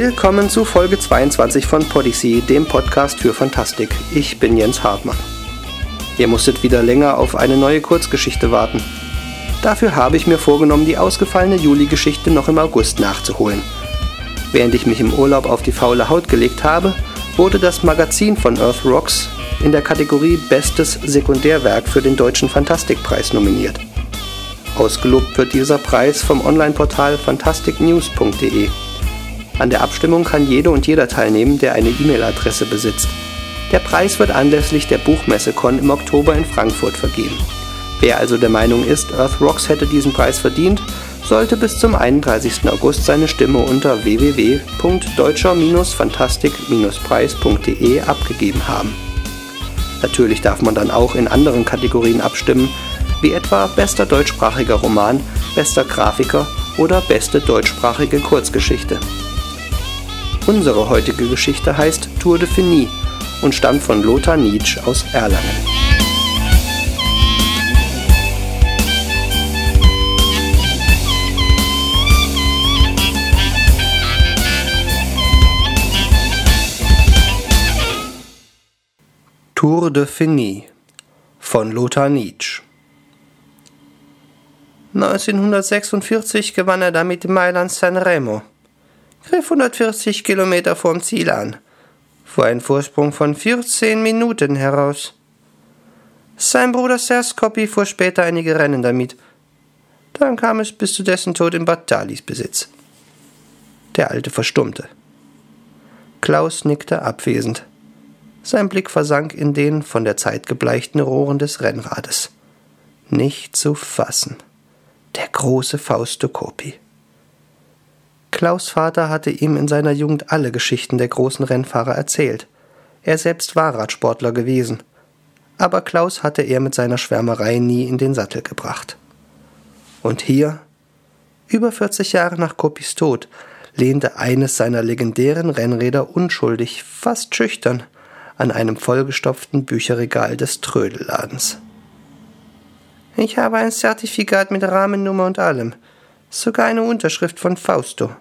Willkommen zu Folge 22 von Podyssey, dem Podcast für Fantastik. Ich bin Jens Hartmann. Ihr musstet wieder länger auf eine neue Kurzgeschichte warten. Dafür habe ich mir vorgenommen, die ausgefallene Juli-Geschichte noch im August nachzuholen. Während ich mich im Urlaub auf die faule Haut gelegt habe, wurde das Magazin von Earth Rocks in der Kategorie Bestes Sekundärwerk für den Deutschen Fantastikpreis nominiert. Ausgelobt wird dieser Preis vom Online-Portal fantasticnews.de. An der Abstimmung kann jede und jeder teilnehmen, der eine E-Mail-Adresse besitzt. Der Preis wird anlässlich der Buchmesse-Con im Oktober in Frankfurt vergeben. Wer also der Meinung ist, Earth Rocks hätte diesen Preis verdient, sollte bis zum 31. August seine Stimme unter www.deutscher-fantastik-preis.de abgegeben haben. Natürlich darf man dann auch in anderen Kategorien abstimmen, wie etwa bester deutschsprachiger Roman, bester Grafiker oder beste deutschsprachige Kurzgeschichte. Unsere heutige Geschichte heißt Tour de Finis und stammt von Lothar Nietzsch aus Erlangen. Tour de Finis von Lothar Nietzsch 1946 gewann er damit Mailand Sanremo griff 140 Kilometer vorm Ziel an, fuhr einen Vorsprung von 14 Minuten heraus. Sein Bruder Serge Coppi fuhr später einige Rennen damit. Dann kam es bis zu dessen Tod in Batalis Besitz. Der Alte verstummte. Klaus nickte abwesend. Sein Blick versank in den von der Zeit gebleichten Rohren des Rennrades. Nicht zu fassen. Der große Fausto Coppi. Klaus Vater hatte ihm in seiner Jugend alle Geschichten der großen Rennfahrer erzählt. Er selbst war Radsportler gewesen. Aber Klaus hatte er mit seiner Schwärmerei nie in den Sattel gebracht. Und hier, über 40 Jahre nach Kopis Tod, lehnte eines seiner legendären Rennräder unschuldig, fast schüchtern, an einem vollgestopften Bücherregal des Trödelladens. Ich habe ein Zertifikat mit Rahmennummer und allem, sogar eine Unterschrift von Fausto,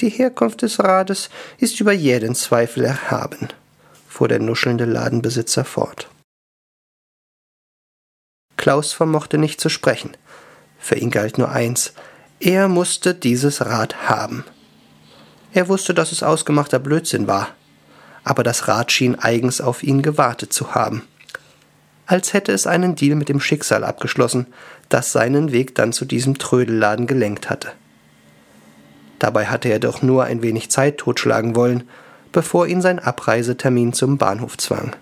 die Herkunft des Rades ist über jeden Zweifel erhaben, fuhr der nuschelnde Ladenbesitzer fort. Klaus vermochte nicht zu sprechen. Für ihn galt nur eins, er musste dieses Rad haben. Er wusste, dass es ausgemachter Blödsinn war, aber das Rad schien eigens auf ihn gewartet zu haben. Als hätte es einen Deal mit dem Schicksal abgeschlossen, das seinen Weg dann zu diesem Trödelladen gelenkt hatte. Dabei hatte er doch nur ein wenig Zeit totschlagen wollen, bevor ihn sein Abreisetermin zum Bahnhof zwang.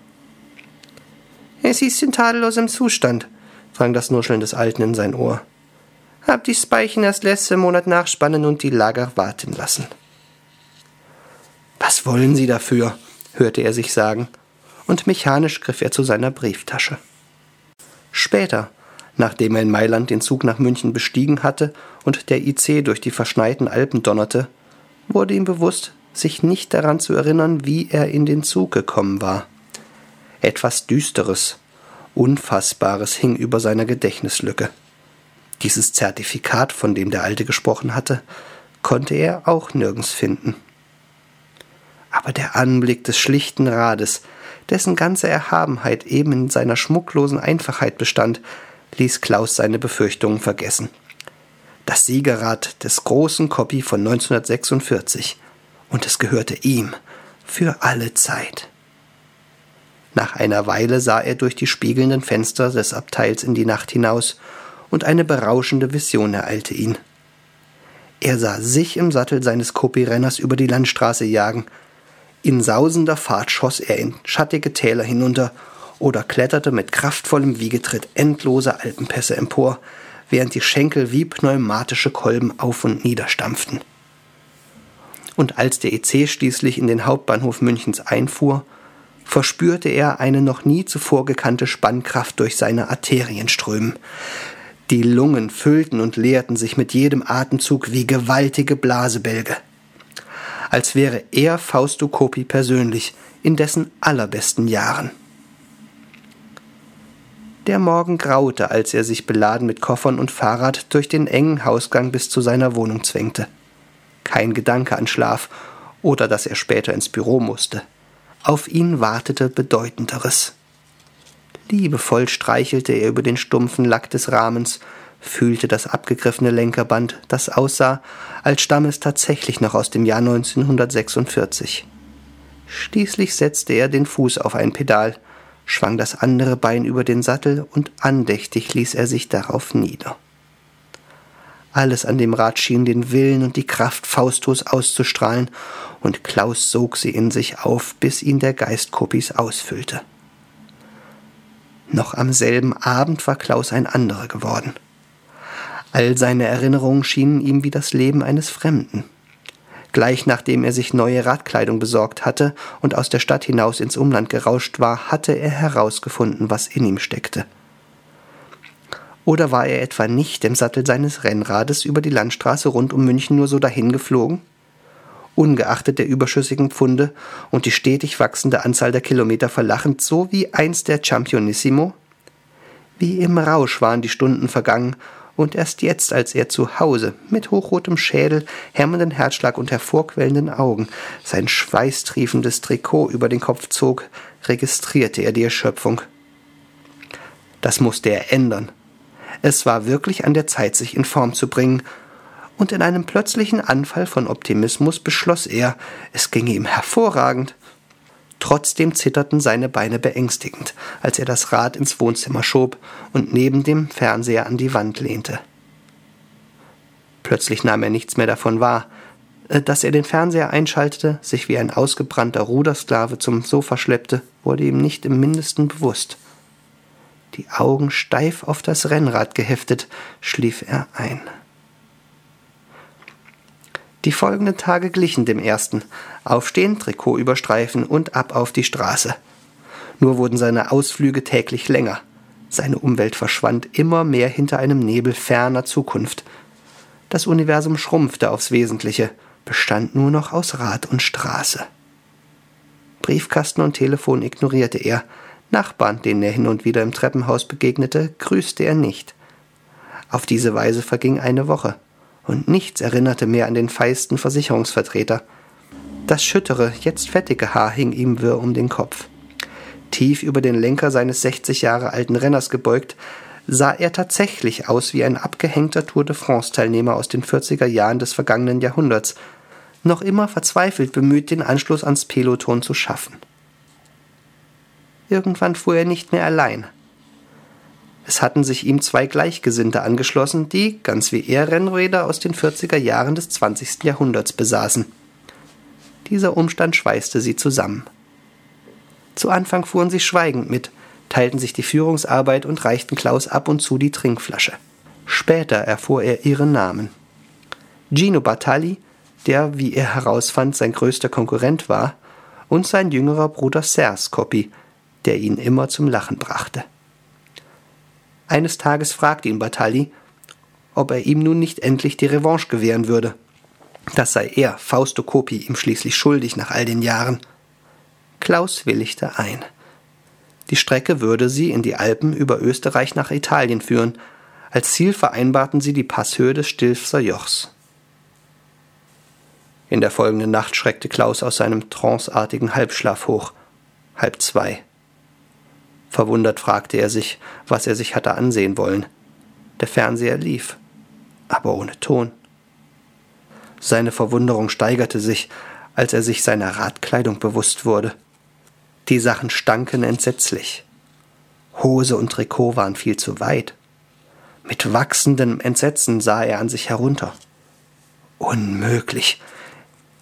Es ist in tadellosem Zustand, drang das Nuscheln des Alten in sein Ohr. Hab die Speichen erst letzten Monat nachspannen und die Lager warten lassen. Was wollen Sie dafür? hörte er sich sagen, und mechanisch griff er zu seiner Brieftasche. Später, Nachdem er in Mailand den Zug nach München bestiegen hatte und der IC durch die verschneiten Alpen donnerte, wurde ihm bewusst, sich nicht daran zu erinnern, wie er in den Zug gekommen war. Etwas Düsteres, Unfassbares hing über seiner Gedächtnislücke. Dieses Zertifikat, von dem der Alte gesprochen hatte, konnte er auch nirgends finden. Aber der Anblick des schlichten Rades, dessen ganze Erhabenheit eben in seiner schmucklosen Einfachheit bestand, ließ Klaus seine Befürchtungen vergessen. Das Siegerrad des großen Copy von 1946. Und es gehörte ihm für alle Zeit. Nach einer Weile sah er durch die spiegelnden Fenster des Abteils in die Nacht hinaus, und eine berauschende Vision ereilte ihn. Er sah sich im Sattel seines Kopirenners über die Landstraße jagen. In sausender Fahrt schoss er in schattige Täler hinunter oder kletterte mit kraftvollem Wiegetritt endlose Alpenpässe empor, während die Schenkel wie pneumatische Kolben auf und niederstampften. Und als der EC schließlich in den Hauptbahnhof Münchens einfuhr, verspürte er eine noch nie zuvor gekannte Spannkraft durch seine Arterien strömen. Die Lungen füllten und leerten sich mit jedem Atemzug wie gewaltige Blasebälge. Als wäre er Fausto Coppi persönlich in dessen allerbesten Jahren. Der Morgen graute, als er sich beladen mit Koffern und Fahrrad durch den engen Hausgang bis zu seiner Wohnung zwängte. Kein Gedanke an Schlaf oder dass er später ins Büro musste. Auf ihn wartete Bedeutenderes. Liebevoll streichelte er über den stumpfen Lack des Rahmens, fühlte das abgegriffene Lenkerband, das aussah, als stamme es tatsächlich noch aus dem Jahr 1946. Schließlich setzte er den Fuß auf ein Pedal, schwang das andere Bein über den Sattel und andächtig ließ er sich darauf nieder. Alles an dem Rad schien den Willen und die Kraft Faustos auszustrahlen, und Klaus sog sie in sich auf, bis ihn der Geist Kopis ausfüllte. Noch am selben Abend war Klaus ein anderer geworden. All seine Erinnerungen schienen ihm wie das Leben eines Fremden. Gleich nachdem er sich neue Radkleidung besorgt hatte und aus der Stadt hinaus ins Umland gerauscht war, hatte er herausgefunden, was in ihm steckte. Oder war er etwa nicht im Sattel seines Rennrades über die Landstraße rund um München nur so dahingeflogen? Ungeachtet der überschüssigen Pfunde und die stetig wachsende Anzahl der Kilometer verlachend, so wie einst der Championissimo? Wie im Rausch waren die Stunden vergangen und erst jetzt, als er zu Hause mit hochrotem Schädel, hämmernden Herzschlag und hervorquellenden Augen sein schweißtriefendes Trikot über den Kopf zog, registrierte er die Erschöpfung. Das musste er ändern. Es war wirklich an der Zeit, sich in Form zu bringen, und in einem plötzlichen Anfall von Optimismus beschloss er, es ginge ihm hervorragend. Trotzdem zitterten seine Beine beängstigend, als er das Rad ins Wohnzimmer schob und neben dem Fernseher an die Wand lehnte. Plötzlich nahm er nichts mehr davon wahr. Äh, dass er den Fernseher einschaltete, sich wie ein ausgebrannter Rudersklave zum Sofa schleppte, wurde ihm nicht im mindesten bewusst. Die Augen steif auf das Rennrad geheftet, schlief er ein. Die folgenden Tage glichen dem ersten. Aufstehen, Trikot überstreifen und ab auf die Straße. Nur wurden seine Ausflüge täglich länger. Seine Umwelt verschwand immer mehr hinter einem Nebel ferner Zukunft. Das Universum schrumpfte aufs Wesentliche, bestand nur noch aus Rad und Straße. Briefkasten und Telefon ignorierte er. Nachbarn, denen er hin und wieder im Treppenhaus begegnete, grüßte er nicht. Auf diese Weise verging eine Woche und nichts erinnerte mehr an den feisten Versicherungsvertreter. Das schüttere, jetzt fettige Haar hing ihm wirr um den Kopf. Tief über den Lenker seines 60 Jahre alten Renners gebeugt, sah er tatsächlich aus wie ein abgehängter Tour de France-Teilnehmer aus den 40er Jahren des vergangenen Jahrhunderts, noch immer verzweifelt bemüht, den Anschluss ans Peloton zu schaffen. Irgendwann fuhr er nicht mehr allein. Es hatten sich ihm zwei Gleichgesinnte angeschlossen, die, ganz wie er, Rennräder aus den 40er Jahren des 20. Jahrhunderts besaßen. Dieser Umstand schweißte sie zusammen. Zu Anfang fuhren sie schweigend mit, teilten sich die Führungsarbeit und reichten Klaus ab und zu die Trinkflasche. Später erfuhr er ihren Namen. Gino Bartali, der, wie er herausfand, sein größter Konkurrent war, und sein jüngerer Bruder Serge Coppi, der ihn immer zum Lachen brachte. Eines Tages fragte ihn Bartali, ob er ihm nun nicht endlich die Revanche gewähren würde. Das sei er, Fausto Coppi, ihm schließlich schuldig nach all den Jahren. Klaus willigte ein. Die Strecke würde sie in die Alpen über Österreich nach Italien führen. Als Ziel vereinbarten sie die Passhöhe des Stilfser Jochs. In der folgenden Nacht schreckte Klaus aus seinem tranceartigen Halbschlaf hoch. Halb zwei. Verwundert fragte er sich, was er sich hatte ansehen wollen. Der Fernseher lief, aber ohne Ton. Seine Verwunderung steigerte sich, als er sich seiner Radkleidung bewusst wurde. Die Sachen stanken entsetzlich. Hose und Trikot waren viel zu weit. Mit wachsendem Entsetzen sah er an sich herunter. Unmöglich.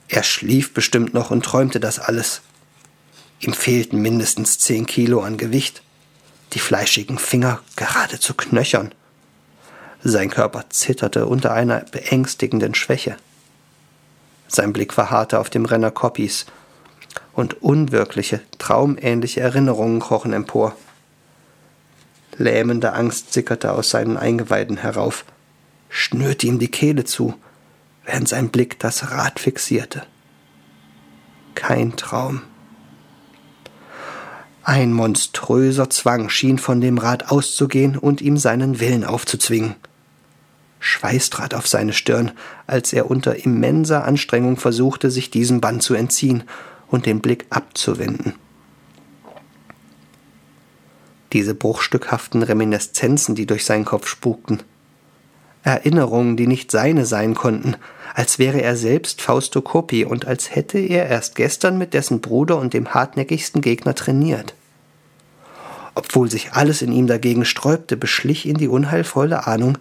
Er schlief bestimmt noch und träumte das alles. Ihm fehlten mindestens zehn Kilo an Gewicht, die fleischigen Finger geradezu knöchern. Sein Körper zitterte unter einer beängstigenden Schwäche. Sein Blick verharrte auf dem Renner Coppys, und unwirkliche, traumähnliche Erinnerungen krochen empor. Lähmende Angst sickerte aus seinen Eingeweiden herauf, schnürte ihm die Kehle zu, während sein Blick das Rad fixierte. Kein Traum. Ein monströser Zwang schien von dem Rat auszugehen und ihm seinen Willen aufzuzwingen. Schweiß trat auf seine Stirn, als er unter immenser Anstrengung versuchte, sich diesem Bann zu entziehen und den Blick abzuwenden. Diese bruchstückhaften Reminiszenzen, die durch seinen Kopf spukten. Erinnerungen, die nicht seine sein konnten, als wäre er selbst Fausto Coppi und als hätte er erst gestern mit dessen Bruder und dem hartnäckigsten Gegner trainiert. Obwohl sich alles in ihm dagegen sträubte, beschlich ihn die unheilvolle Ahnung,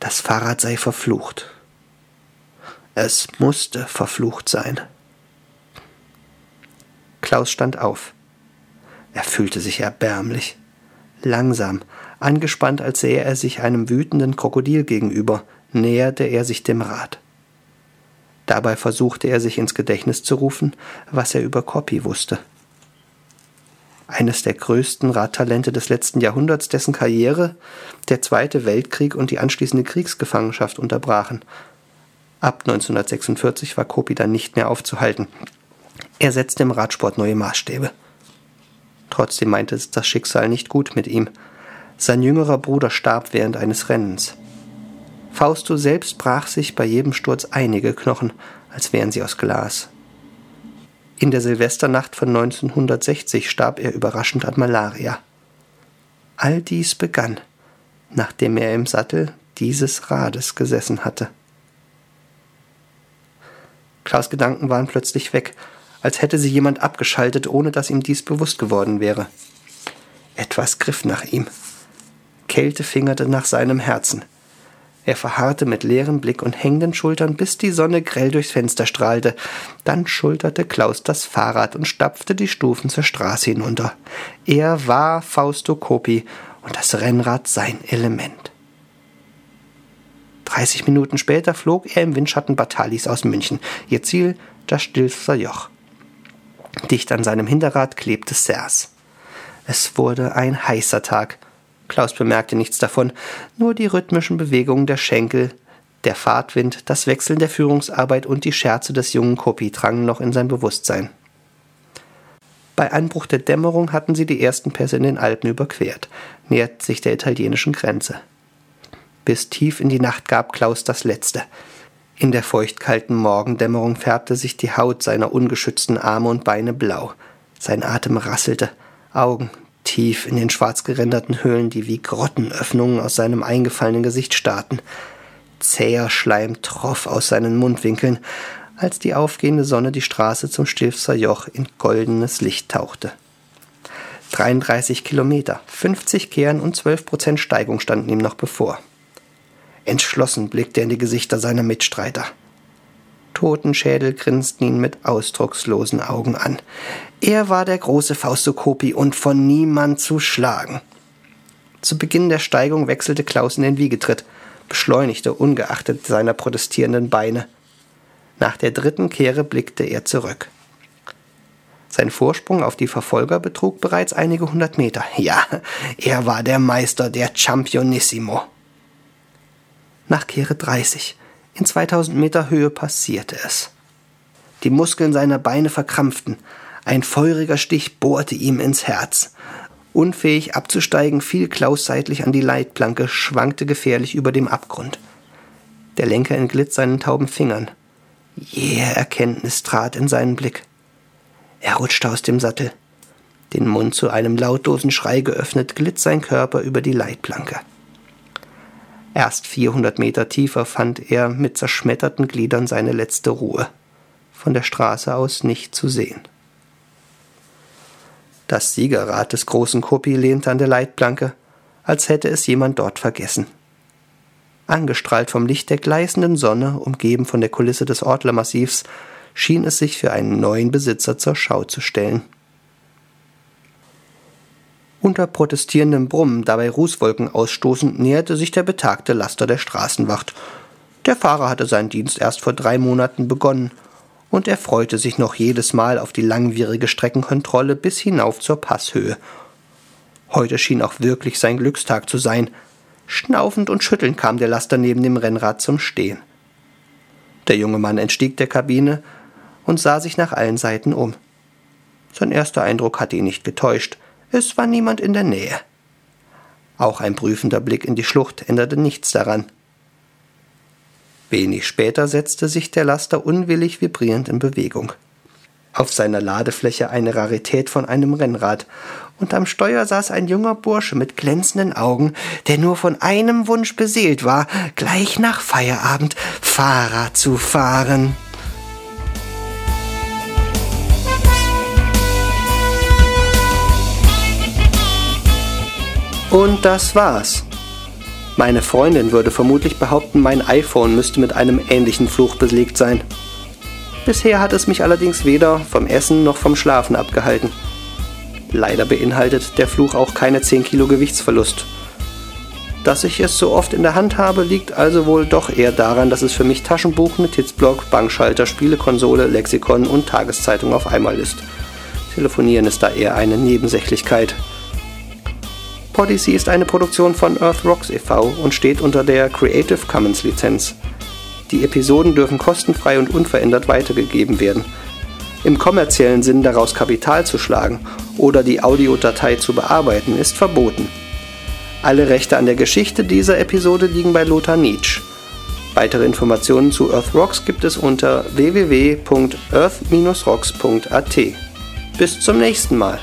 das Fahrrad sei verflucht. Es musste verflucht sein. Klaus stand auf. Er fühlte sich erbärmlich. Langsam, angespannt, als sähe er sich einem wütenden Krokodil gegenüber, näherte er sich dem Rad. Dabei versuchte er sich ins Gedächtnis zu rufen, was er über Coppi wusste. Eines der größten Radtalente des letzten Jahrhunderts, dessen Karriere der Zweite Weltkrieg und die anschließende Kriegsgefangenschaft unterbrachen. Ab 1946 war Coppi dann nicht mehr aufzuhalten. Er setzte im Radsport neue Maßstäbe. Trotzdem meinte es das Schicksal nicht gut mit ihm. Sein jüngerer Bruder starb während eines Rennens. Fausto selbst brach sich bei jedem Sturz einige Knochen, als wären sie aus Glas. In der Silvesternacht von 1960 starb er überraschend an Malaria. All dies begann, nachdem er im Sattel dieses Rades gesessen hatte. Klaus Gedanken waren plötzlich weg, als hätte sie jemand abgeschaltet, ohne dass ihm dies bewusst geworden wäre. Etwas griff nach ihm. Kälte fingerte nach seinem Herzen. Er verharrte mit leerem Blick und hängenden Schultern, bis die Sonne grell durchs Fenster strahlte. Dann schulterte Klaus das Fahrrad und stapfte die Stufen zur Straße hinunter. Er war Fausto Coppi und das Rennrad sein Element. 30 Minuten später flog er im Windschatten Batalis aus München. Ihr Ziel das Stilfser Joch. Dicht an seinem Hinterrad klebte Sers. Es wurde ein heißer Tag. Klaus bemerkte nichts davon, nur die rhythmischen Bewegungen der Schenkel, der Fahrtwind, das Wechseln der Führungsarbeit und die Scherze des jungen Kopi drangen noch in sein Bewusstsein. Bei Anbruch der Dämmerung hatten sie die ersten Pässe in den Alpen überquert, nähert sich der italienischen Grenze. Bis tief in die Nacht gab Klaus das Letzte. In der feuchtkalten Morgendämmerung färbte sich die Haut seiner ungeschützten Arme und Beine blau. Sein Atem rasselte, Augen tief in den schwarz geränderten Höhlen, die wie Grottenöffnungen aus seinem eingefallenen Gesicht starrten. Zäher Schleim troff aus seinen Mundwinkeln, als die aufgehende Sonne die Straße zum Stilfser Joch in goldenes Licht tauchte. 33 Kilometer, 50 Kehren und 12 Prozent Steigung standen ihm noch bevor. Entschlossen blickte er in die Gesichter seiner Mitstreiter. Totenschädel grinsten ihn mit ausdruckslosen Augen an. Er war der große Faustokopi und von niemand zu schlagen. Zu Beginn der Steigung wechselte Klaus in den Wiegetritt, beschleunigte ungeachtet seiner protestierenden Beine. Nach der dritten Kehre blickte er zurück. Sein Vorsprung auf die Verfolger betrug bereits einige hundert Meter. Ja, er war der Meister, der Championissimo. Nach Kehre 30, in 2000 Meter Höhe, passierte es. Die Muskeln seiner Beine verkrampften. Ein feuriger Stich bohrte ihm ins Herz. Unfähig abzusteigen, fiel Klaus seitlich an die Leitplanke, schwankte gefährlich über dem Abgrund. Der Lenker entglitt seinen tauben Fingern. Jähe Erkenntnis trat in seinen Blick. Er rutschte aus dem Sattel. Den Mund zu einem lautlosen Schrei geöffnet, glitt sein Körper über die Leitplanke. Erst 400 Meter tiefer fand er mit zerschmetterten Gliedern seine letzte Ruhe. Von der Straße aus nicht zu sehen. Das Siegerrad des großen Kopi lehnte an der Leitplanke, als hätte es jemand dort vergessen. Angestrahlt vom Licht der gleißenden Sonne, umgeben von der Kulisse des Ortlermassivs, schien es sich für einen neuen Besitzer zur Schau zu stellen. Unter protestierendem Brummen, dabei Rußwolken ausstoßend, näherte sich der betagte Laster der Straßenwacht. Der Fahrer hatte seinen Dienst erst vor drei Monaten begonnen, und er freute sich noch jedes Mal auf die langwierige Streckenkontrolle bis hinauf zur Passhöhe. Heute schien auch wirklich sein Glückstag zu sein. Schnaufend und schüttelnd kam der Laster neben dem Rennrad zum Stehen. Der junge Mann entstieg der Kabine und sah sich nach allen Seiten um. Sein erster Eindruck hatte ihn nicht getäuscht. Es war niemand in der Nähe. Auch ein prüfender Blick in die Schlucht änderte nichts daran. Wenig später setzte sich der Laster unwillig vibrierend in Bewegung. Auf seiner Ladefläche eine Rarität von einem Rennrad, und am Steuer saß ein junger Bursche mit glänzenden Augen, der nur von einem Wunsch beseelt war, gleich nach Feierabend Fahrrad zu fahren. Und das war's. Meine Freundin würde vermutlich behaupten, mein iPhone müsste mit einem ähnlichen Fluch belegt sein. Bisher hat es mich allerdings weder vom Essen noch vom Schlafen abgehalten. Leider beinhaltet der Fluch auch keine 10 Kilo Gewichtsverlust. Dass ich es so oft in der Hand habe, liegt also wohl doch eher daran, dass es für mich Taschenbuch, Notizblock, Bankschalter, Spielekonsole, Lexikon und Tageszeitung auf einmal ist. Telefonieren ist da eher eine Nebensächlichkeit. Podyssey ist eine Produktion von Earth Rocks e.V. und steht unter der Creative Commons Lizenz. Die Episoden dürfen kostenfrei und unverändert weitergegeben werden. Im kommerziellen Sinn daraus Kapital zu schlagen oder die Audiodatei zu bearbeiten, ist verboten. Alle Rechte an der Geschichte dieser Episode liegen bei Lothar Nietzsche. Weitere Informationen zu Earth Rocks gibt es unter www.earth-rocks.at. Bis zum nächsten Mal.